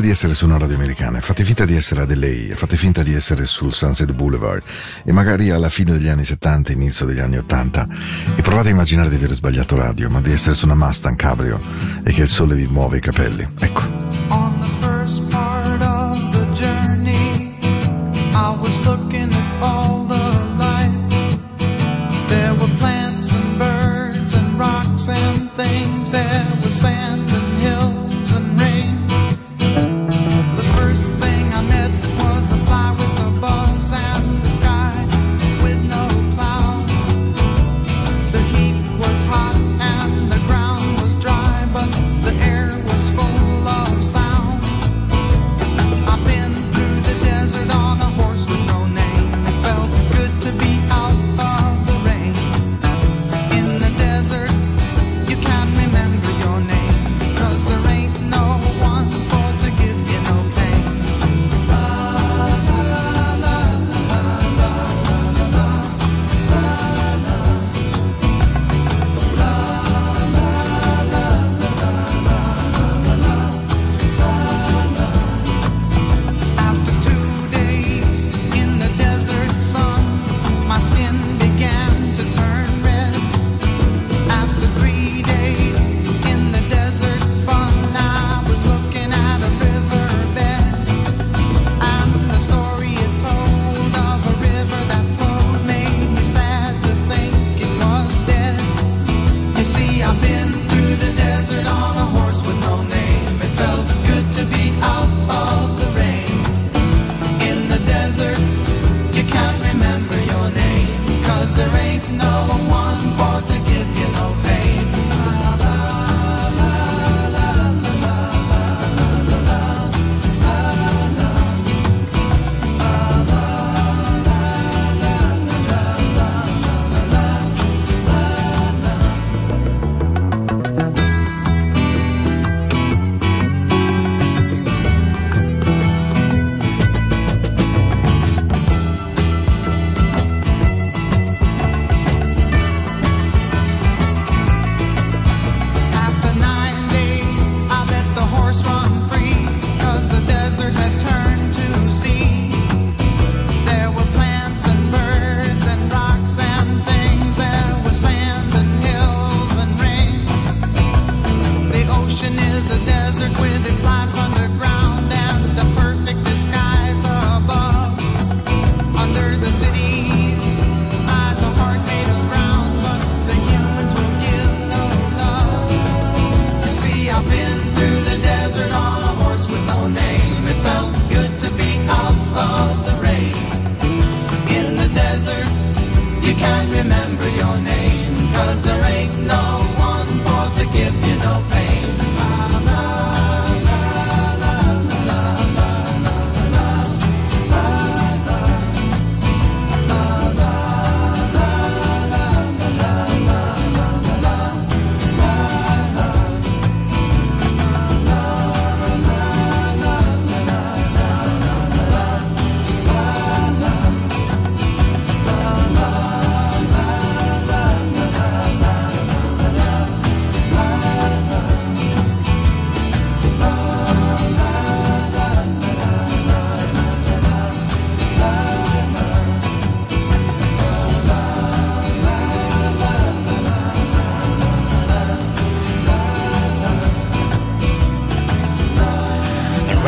finta di essere su una radio americana, fate finta di essere a DLA, fate finta di essere sul Sunset Boulevard e magari alla fine degli anni 70, inizio degli anni 80 e provate a immaginare di aver sbagliato radio, ma di essere su una Mustang Cabrio e che il sole vi muove i capelli. Ecco,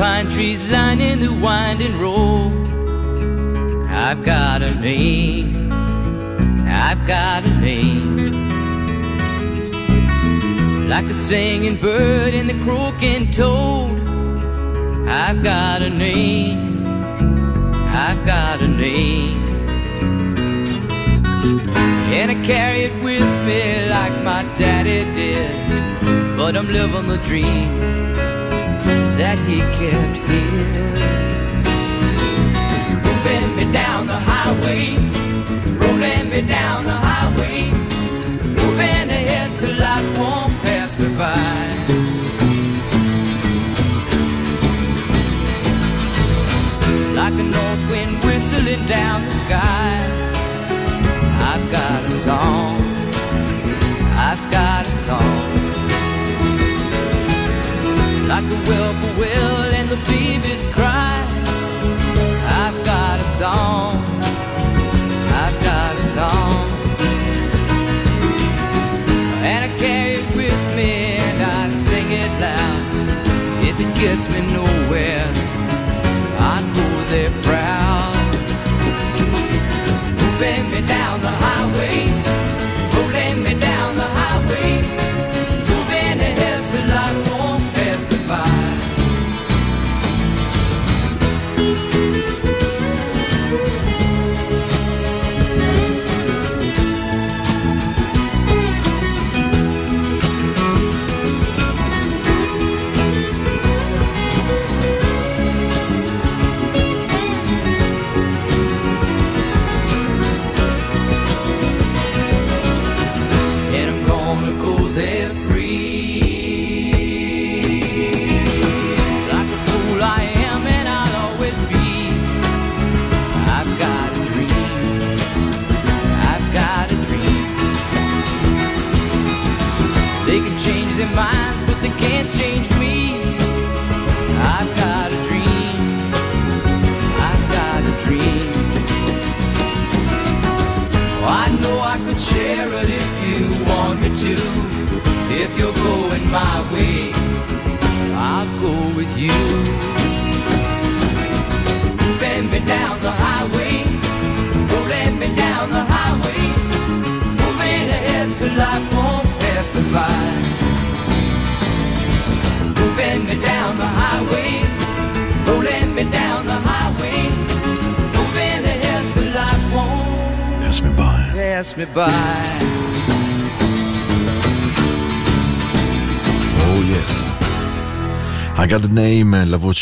Pine trees lining the winding road. I've got a name. I've got a name. Like the singing bird and the croaking toad. I've got a name. I've got a name. And I carry it with me like my daddy did. But I'm living the dream that he kept here. Moving me down the highway, rolling me down the highway, moving ahead so life won't pass me by. Like a north wind whistling down the sky, I've got a song. I've got a song like the whippoorwill and the baby's cry. I've got a song, I've got a song, and I carry it with me and I sing it loud. If it gets me nowhere, I go there proud. Moving me down the highway,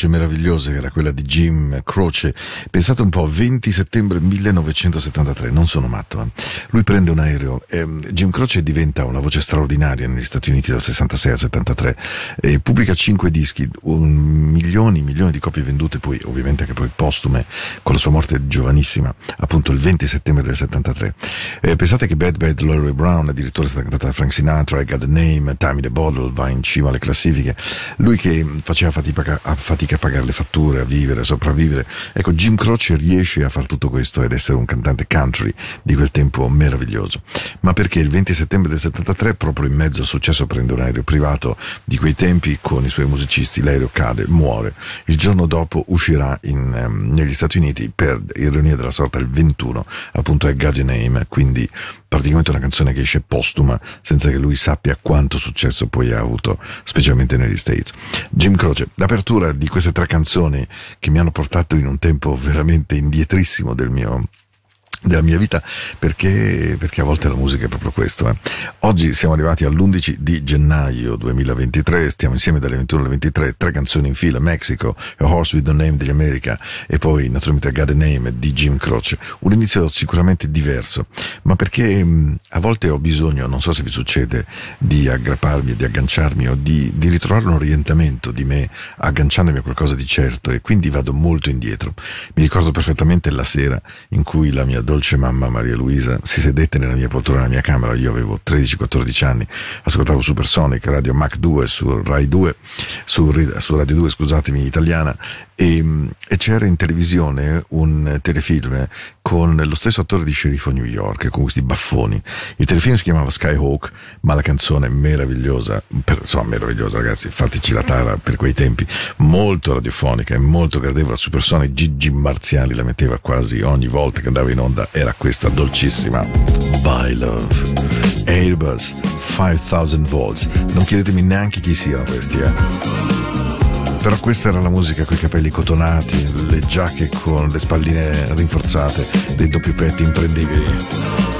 meravigliosa che era quella di Jim Croce. Pensate un po', 20 settembre 1973, non sono matto. eh. Lui prende un aereo, ehm, Jim Croce diventa una voce straordinaria negli Stati Uniti dal 66 al 73, e pubblica 5 dischi, un, milioni, milioni di copie vendute, poi ovviamente anche poi postume, con la sua morte giovanissima, appunto il 20 settembre del 73. Eh, pensate che Bad Bad Larry Brown addirittura è stata cantata da Frank Sinatra, I Got a Name, Time the Bottle va in cima alle classifiche. Lui che faceva fatica a, fatica a pagare le fatture, a vivere, a sopravvivere. Ecco, Jim Croce riesce a fare tutto questo ed essere un cantante country di quel tempo meraviglioso. Ma perché il 20 settembre del 73, proprio in mezzo al successo, prende un aereo privato di quei tempi con i suoi musicisti, l'aereo cade, muore. Il giorno dopo uscirà in, ehm, negli Stati Uniti per ironia della sorta il 21, appunto è God Name, quindi praticamente una canzone che esce postuma senza che lui sappia quanto successo poi ha avuto, specialmente negli States. Jim Croce, l'apertura di queste tre canzoni che mi hanno portato in un tempo veramente indietrissimo del mio della mia vita perché, perché a volte la musica è proprio questo. eh. Oggi siamo arrivati all'11 di gennaio 2023, stiamo insieme dalle 21 alle 23, tre canzoni in fila, Mexico, A Horse with the Name degli America e poi naturalmente Got a Name di Jim Croce. Un inizio sicuramente diverso, ma perché mh, a volte ho bisogno, non so se vi succede, di aggrapparmi, di agganciarmi o di, di ritrovare un orientamento di me agganciandomi a qualcosa di certo e quindi vado molto indietro. Mi ricordo perfettamente la sera in cui la mia dolce mamma Maria Luisa si sedette nella mia poltrona nella mia camera, io avevo 13-14 anni, ascoltavo Supersonic, Radio Mac 2 su Rai 2, su, su Radio 2 scusatemi italiana e, e c'era in televisione un telefilm con lo stesso attore di Sceriffo New York, con questi baffoni. Il telefilm si chiamava Skyhawk, ma la canzone meravigliosa, per, insomma meravigliosa ragazzi, fateci la tara per quei tempi, molto radiofonica e molto gradevole, Supersonic, Gigi Marziali la metteva quasi ogni volta che andava in onda, era questa dolcissima By Love, Airbus 5000 volts, non chiedetemi neanche chi siano questi, eh. Però questa era la musica con i capelli cotonati, le giacche con le spalline rinforzate, dei doppi petti imprendibili.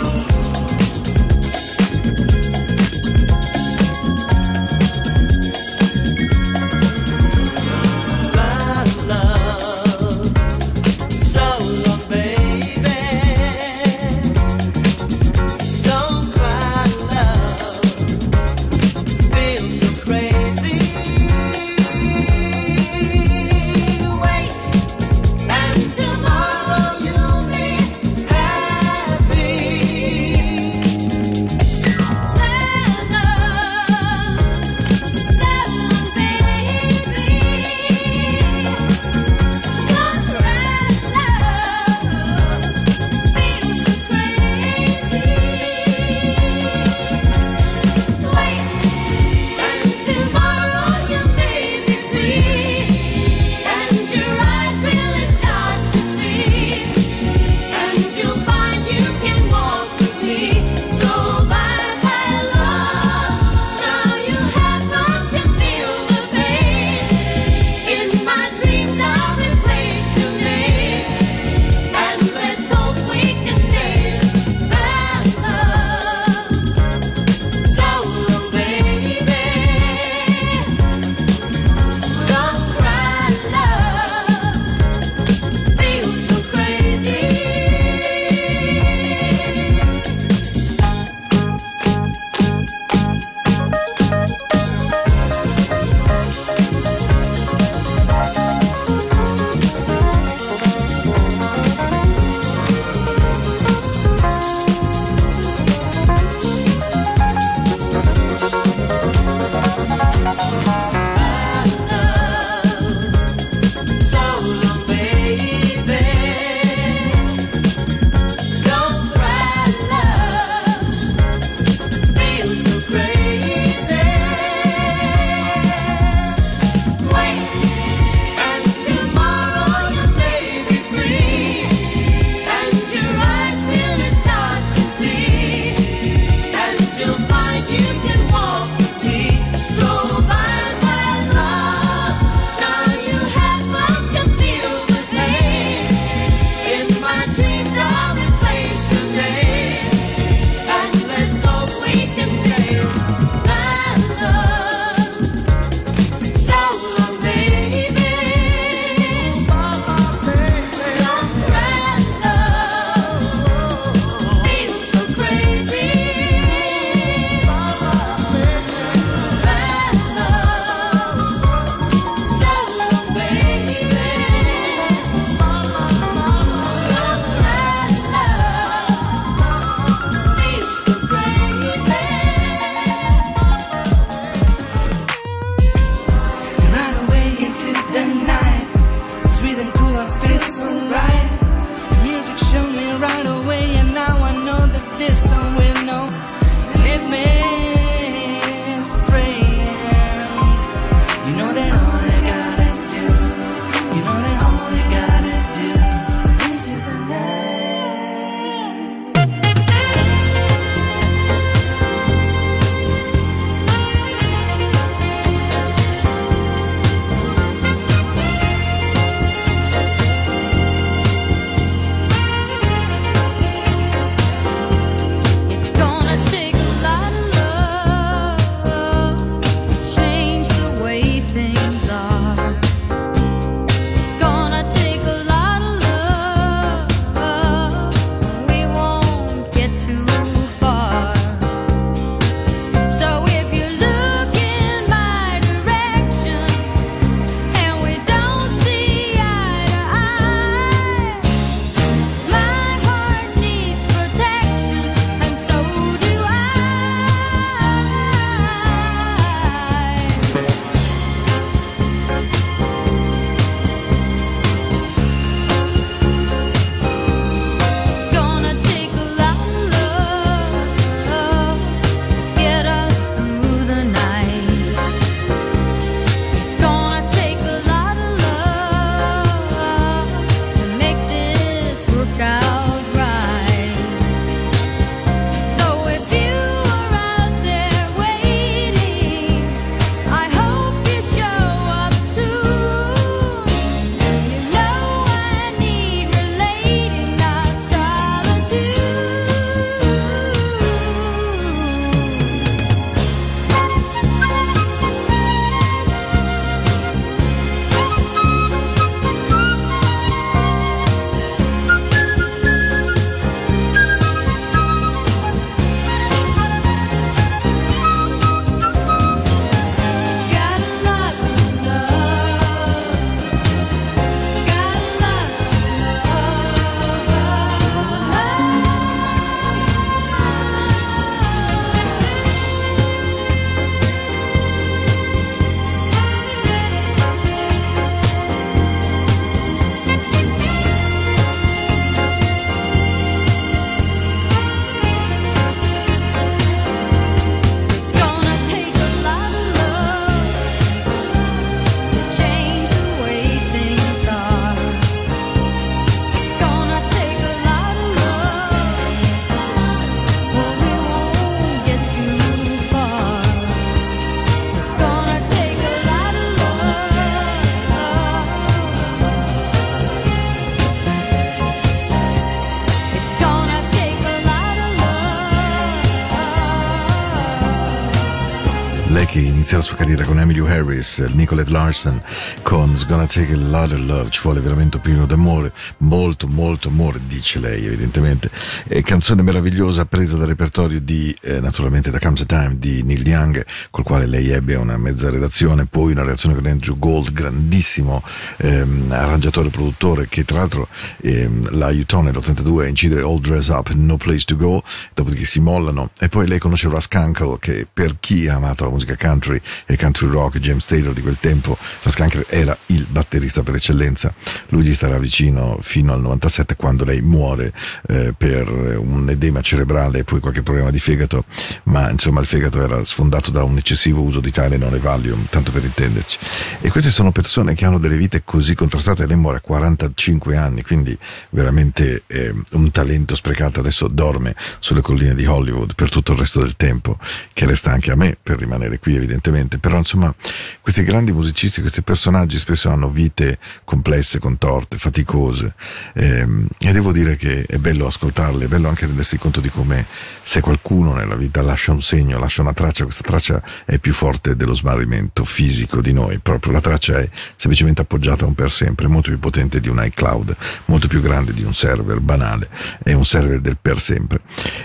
Carriera con Emily Harris, Nicolette Larson, con It's Gonna Take a Lot of Love, ci vuole veramente un pieno d'amore, molto molto amore, dice lei evidentemente. Eh, canzone meravigliosa presa dal repertorio di, eh, naturalmente da Comes a Time di Neil Young, col quale lei ebbe una mezza relazione, poi una relazione con Andrew Gold, grandissimo ehm, arrangiatore produttore, che tra l'altro ehm, la aiutò nell'82 a incidere All Dress Up, No Place to Go, dopodiché si mollano e poi lei conosce Russ Kunkel che per chi ha amato la musica country e country rock, James Taylor di quel tempo, Russ Kunkel era il batterista per eccellenza, lui gli starà vicino fino al 97 quando lei muore eh, per un edema cerebrale e poi qualche problema di fegato, ma insomma il fegato era sfondato da un eccessivo uso di Tylenol e Valium, tanto per intenderci. E queste sono persone che hanno delle vite così contrastate, lei muore a 45 anni, quindi veramente eh, un talento sprecato, adesso dorme sulle colline di Hollywood per tutto il resto del tempo, che resta anche a me per rimanere qui evidentemente, però insomma questi grandi musicisti, questi personaggi spesso hanno vite complesse, contorte, faticose ehm, e devo dire che è bello ascoltarle, è bello anche rendersi conto di come se qualcuno nella vita lascia un segno, lascia una traccia, questa traccia è più forte dello smarrimento fisico di noi, proprio la traccia è semplicemente appoggiata a un per sempre, molto più potente di un iCloud, molto più grande di un server banale, è un server del per sempre.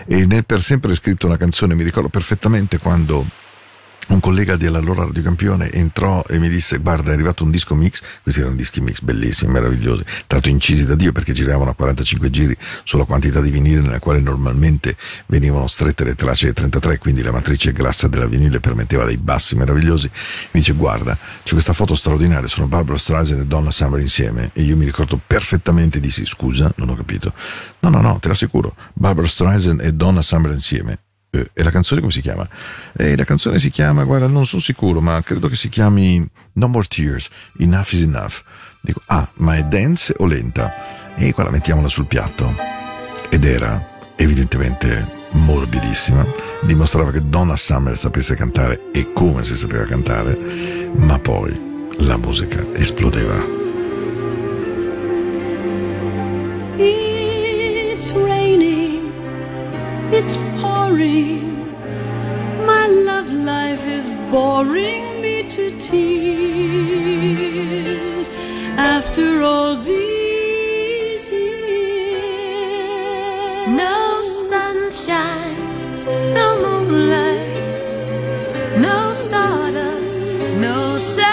E nel per sempre è scritto una canzone, mi ricordo perfettamente quando un collega dell'allora Radio Campione entrò e mi disse guarda è arrivato un disco mix. Questi erano dischi mix bellissimi, meravigliosi. Tra l'altro incisi da Dio perché giravano a 45 giri sulla quantità di vinile nella quale normalmente venivano strette le tracce di 33 quindi la matrice grassa della vinile permetteva dei bassi meravigliosi. Mi dice guarda c'è questa foto straordinaria sono Barbara Streisand e Donna Summer insieme. E io mi ricordo perfettamente di sì scusa non ho capito. No no no te l'assicuro Barbara Streisand e Donna Summer insieme eh, e la canzone come si chiama? E la canzone si chiama, guarda, non sono sicuro, ma credo che si chiami No More Tears, Enough is Enough. Dico, ah, ma è dance o lenta? E guarda, mettiamola sul piatto. Ed era evidentemente morbidissima, dimostrava che Donna Summer sapesse cantare e come si sapeva cantare, ma poi la musica esplodeva. It's raining, it's pouring. My love life is boring me to tears. After all these years, no sunshine, no moonlight, no stardust, no sign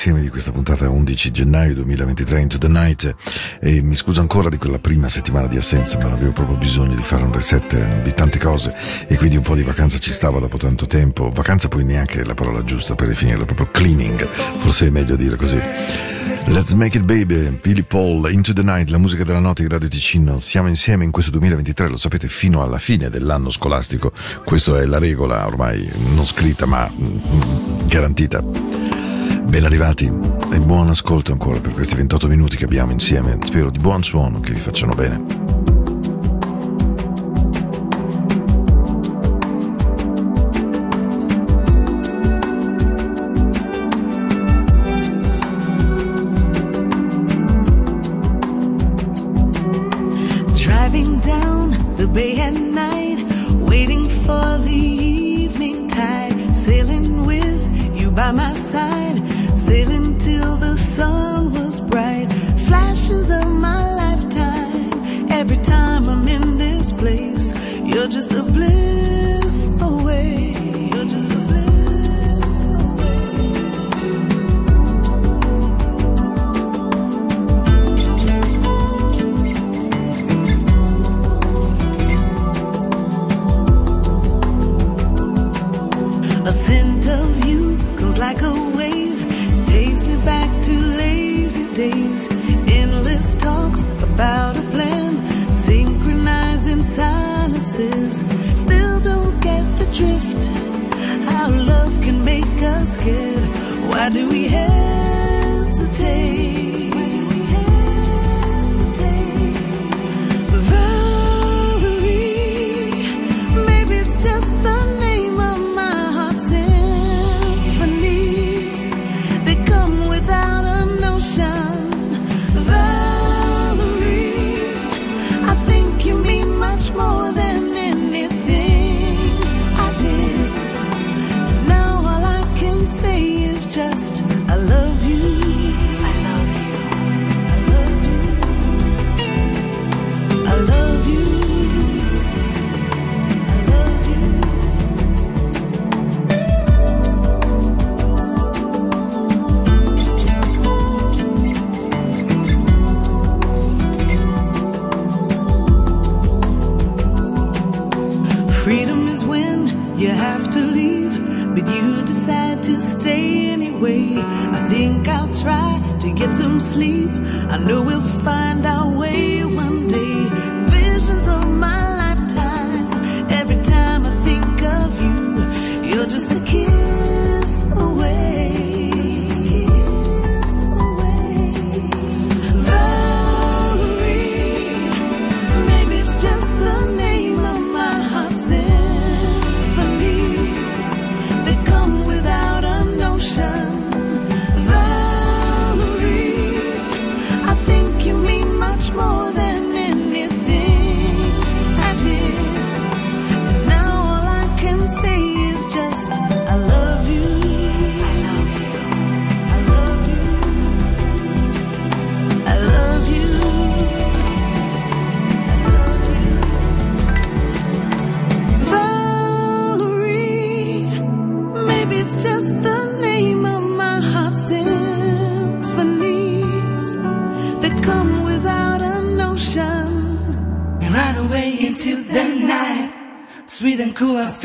insieme di questa puntata 11 gennaio 2023 Into the Night e mi scuso ancora di quella prima settimana di assenza ma avevo proprio bisogno di fare un reset eh, di tante cose e quindi un po' di vacanza ci stava dopo tanto tempo vacanza poi neanche la parola giusta per definirla proprio cleaning forse è meglio dire così Let's Make It Baby, Billy Paul, Into the Night, la musica della notte di Radio Ticino. Siamo insieme in questo 2023, lo sapete, fino alla fine dell'anno scolastico. Questa è la regola ormai non scritta ma mm, garantita. Ben arrivati e buon ascolto ancora per questi 28 minuti che abbiamo insieme. Spero di buon suono che vi facciano bene.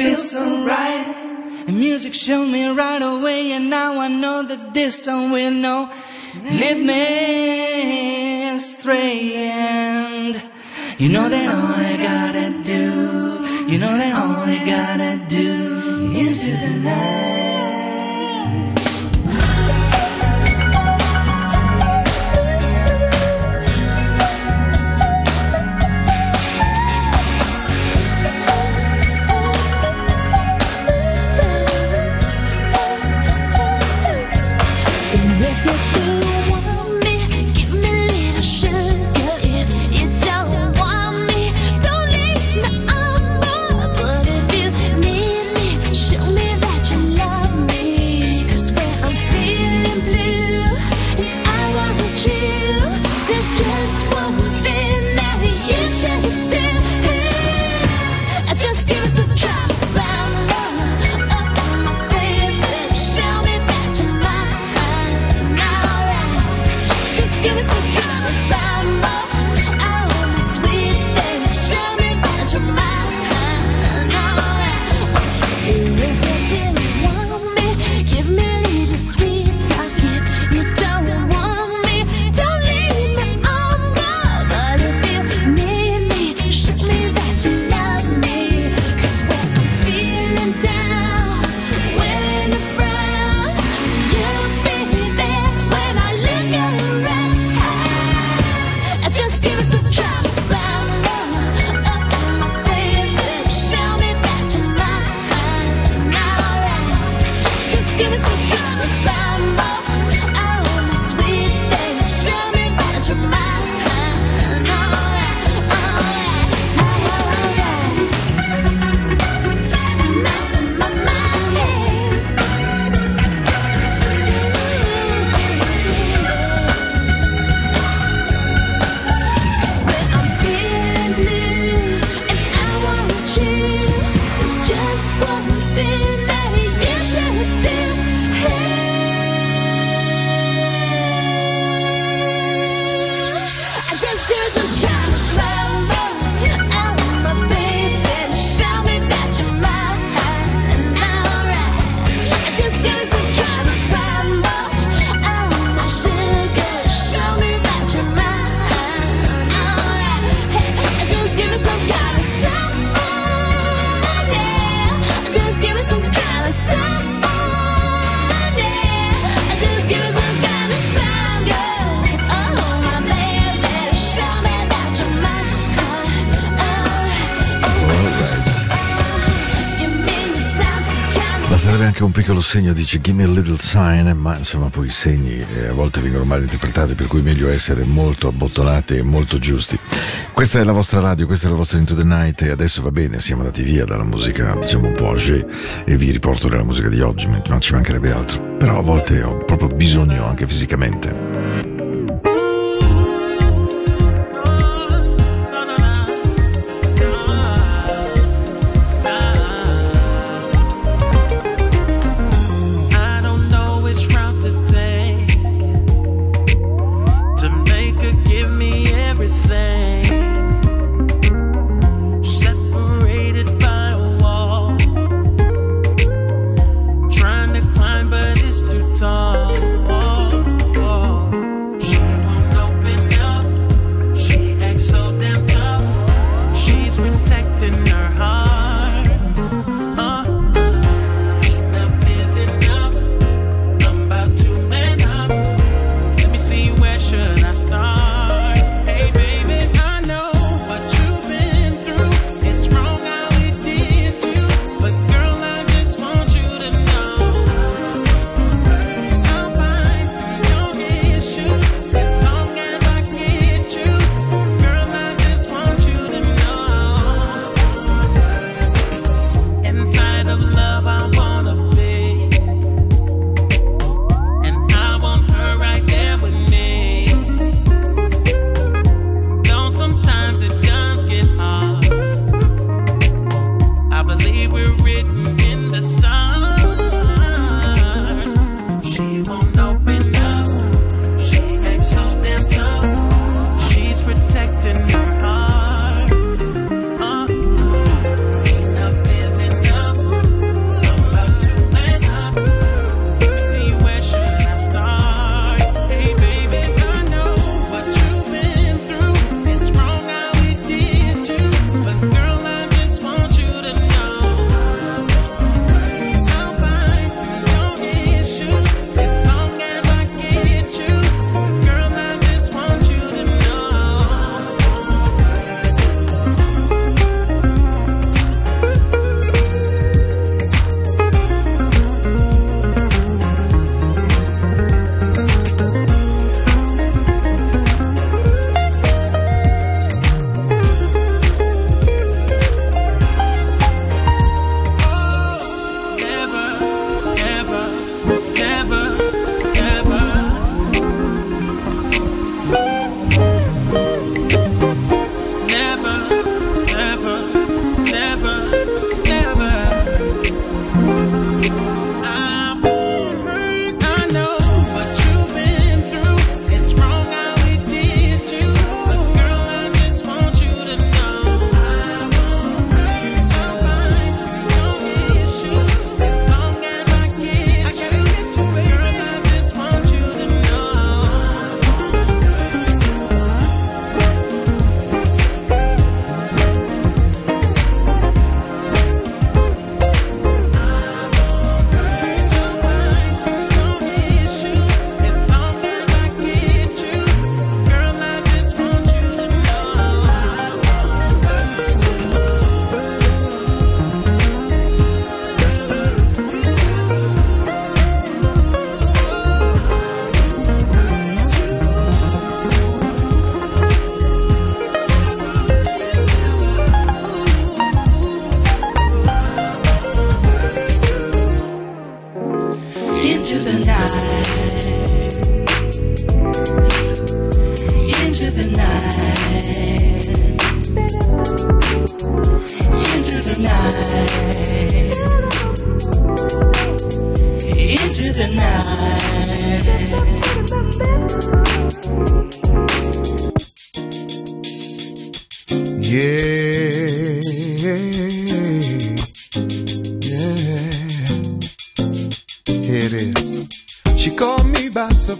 feels so right. The music showed me right away, and now I know that this song will know. Lead me astray, and you know that all I gotta do, you know that all I gotta do into the night. segno dice give me a little sign, ma insomma poi i segni eh, a volte vengono mal interpretati, per cui è meglio essere molto abbottonati e molto giusti. Questa è la vostra radio, questa è la vostra Into the Night e adesso va bene, siamo andati via dalla musica, diciamo un po' oggi e vi riporto nella musica di oggi, ma ci mancherebbe altro. Però a volte ho proprio bisogno anche fisicamente.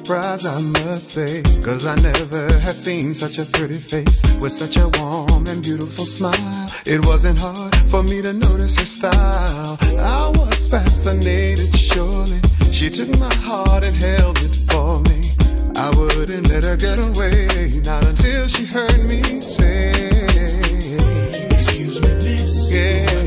Surprise! I must say. Cause I never had seen such a pretty face with such a warm and beautiful smile. It wasn't hard for me to notice her style. I was fascinated, surely. She took my heart and held it for me. I wouldn't let her get away, not until she heard me say, Excuse me, miss. Yeah.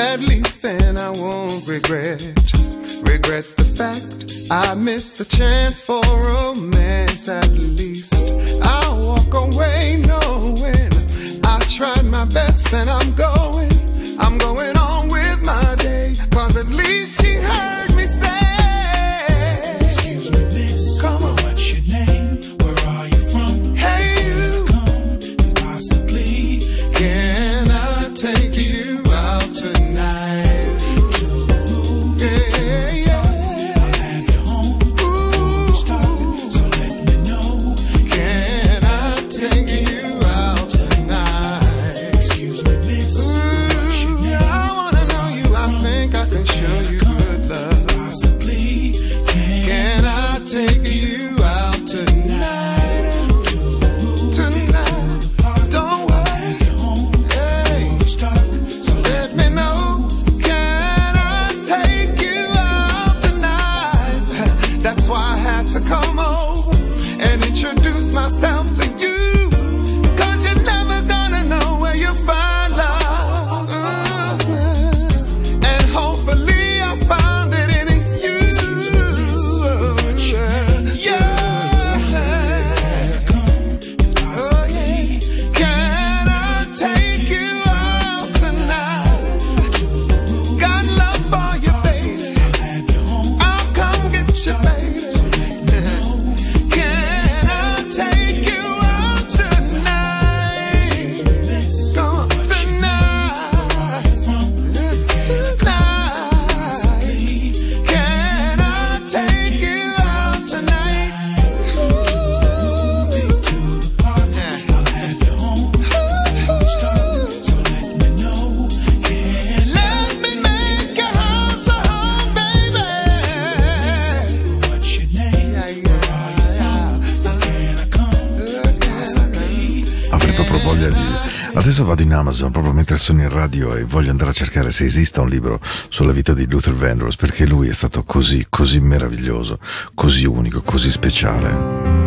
At least then I won't regret. Regret the fact I missed the chance for romance. At least I'll walk away knowing I tried my best and I'm going. I'm going on. sono in radio e voglio andare a cercare se esista un libro sulla vita di Luther Vandross perché lui è stato così, così meraviglioso, così unico, così speciale.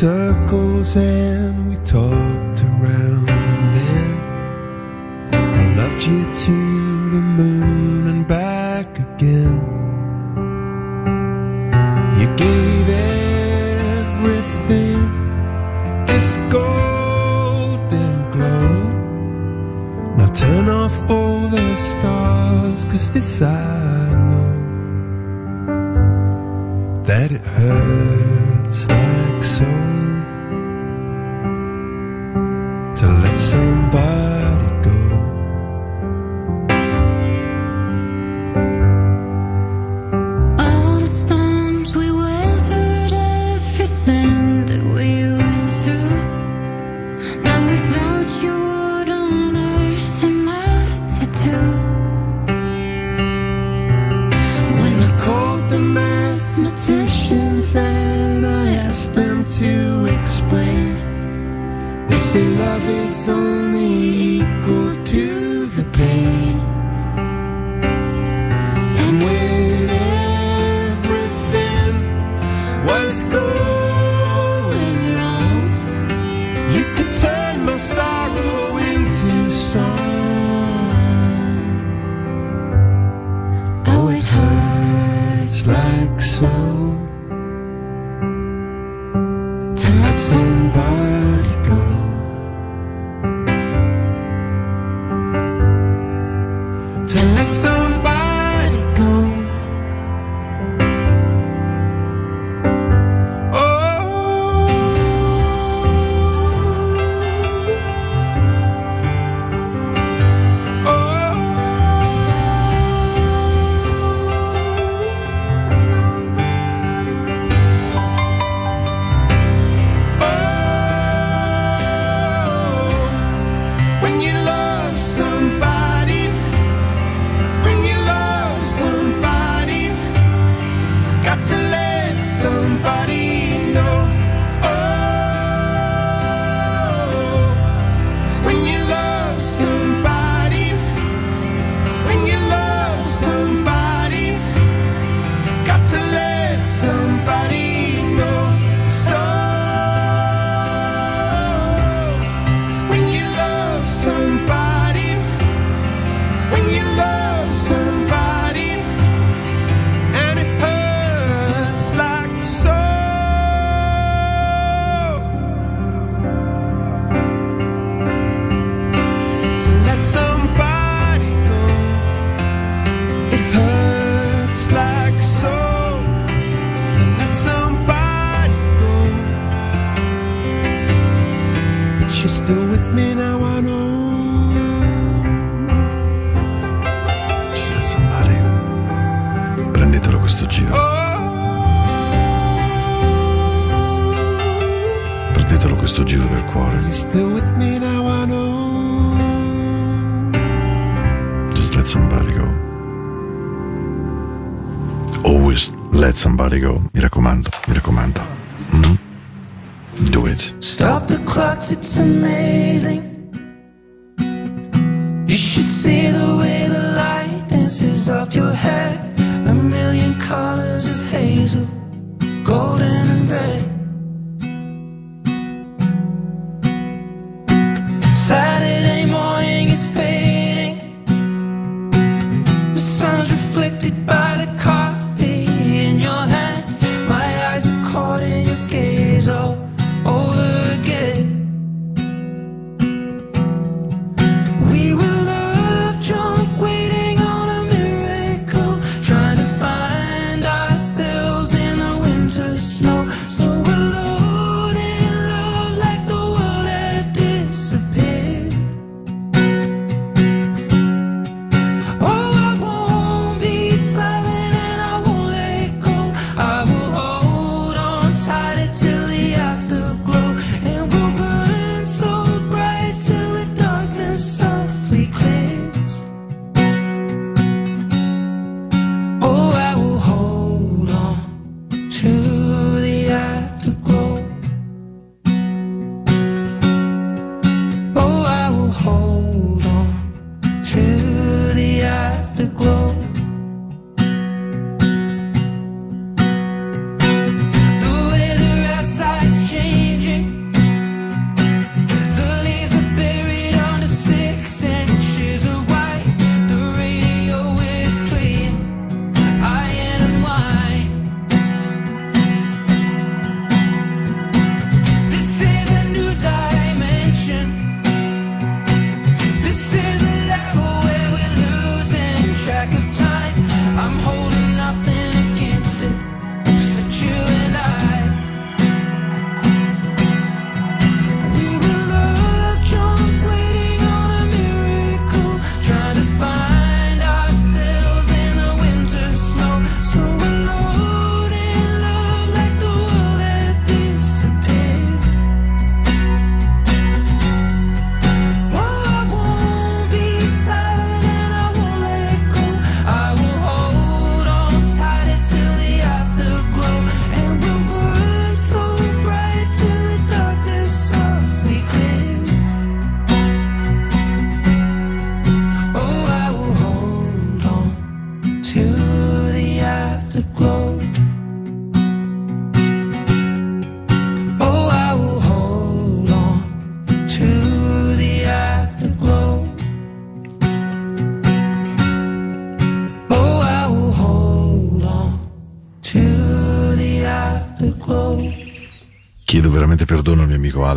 circles and we talk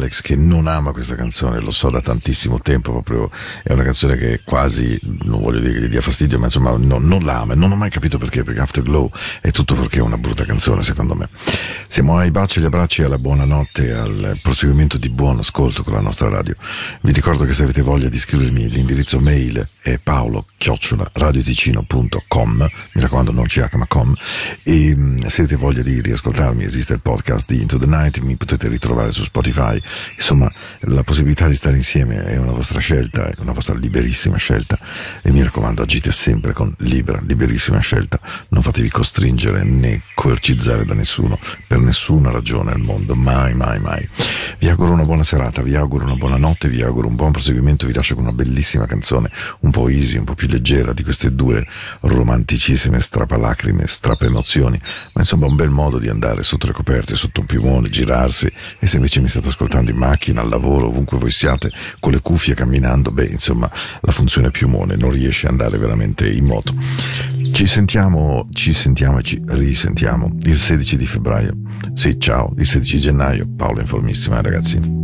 Alex che non ama questa canzone, lo so da tantissimo tempo, proprio è una canzone che quasi, non voglio dire che gli dia fastidio, ma insomma no- non la ama, non ho mai capito perché, perché Afterglow è tutto fuorché una brutta canzone secondo me. Siamo ai baci agli abbracci, alla buonanotte, al proseguimento di buon ascolto con la nostra radio. Vi ricordo che se avete voglia di scrivermi l'indirizzo mail è paolo radioticino.com mi raccomando non ch ma com e mh, se avete voglia di riascoltarmi esiste il podcast di Into the Night mi potete ritrovare su Spotify insomma la possibilità di stare insieme è una vostra scelta è una vostra liberissima scelta e mi raccomando agite sempre con libera liberissima scelta. Non fatevi costringere né coercizzare da nessuno per nessuna ragione al mondo mai mai mai. Vi auguro una buona serata vi auguro una buona notte vi auguro un buon proseguimento vi lascio con una bellissima canzone un po' easy un po' più leggera di queste due romanticissime strapalacrime strapa emozioni ma insomma un bel modo di andare sotto le coperte sotto un piumone girarsi e se invece mi state ascoltando in macchina al lavoro ovunque voi siate con le cuffie camminando beh insomma la funzione piumone non riesce ad andare veramente in moto ci sentiamo, ci sentiamo e ci risentiamo il 16 di febbraio. Sì, ciao, il 16 gennaio. Paolo Informissima, ragazzi.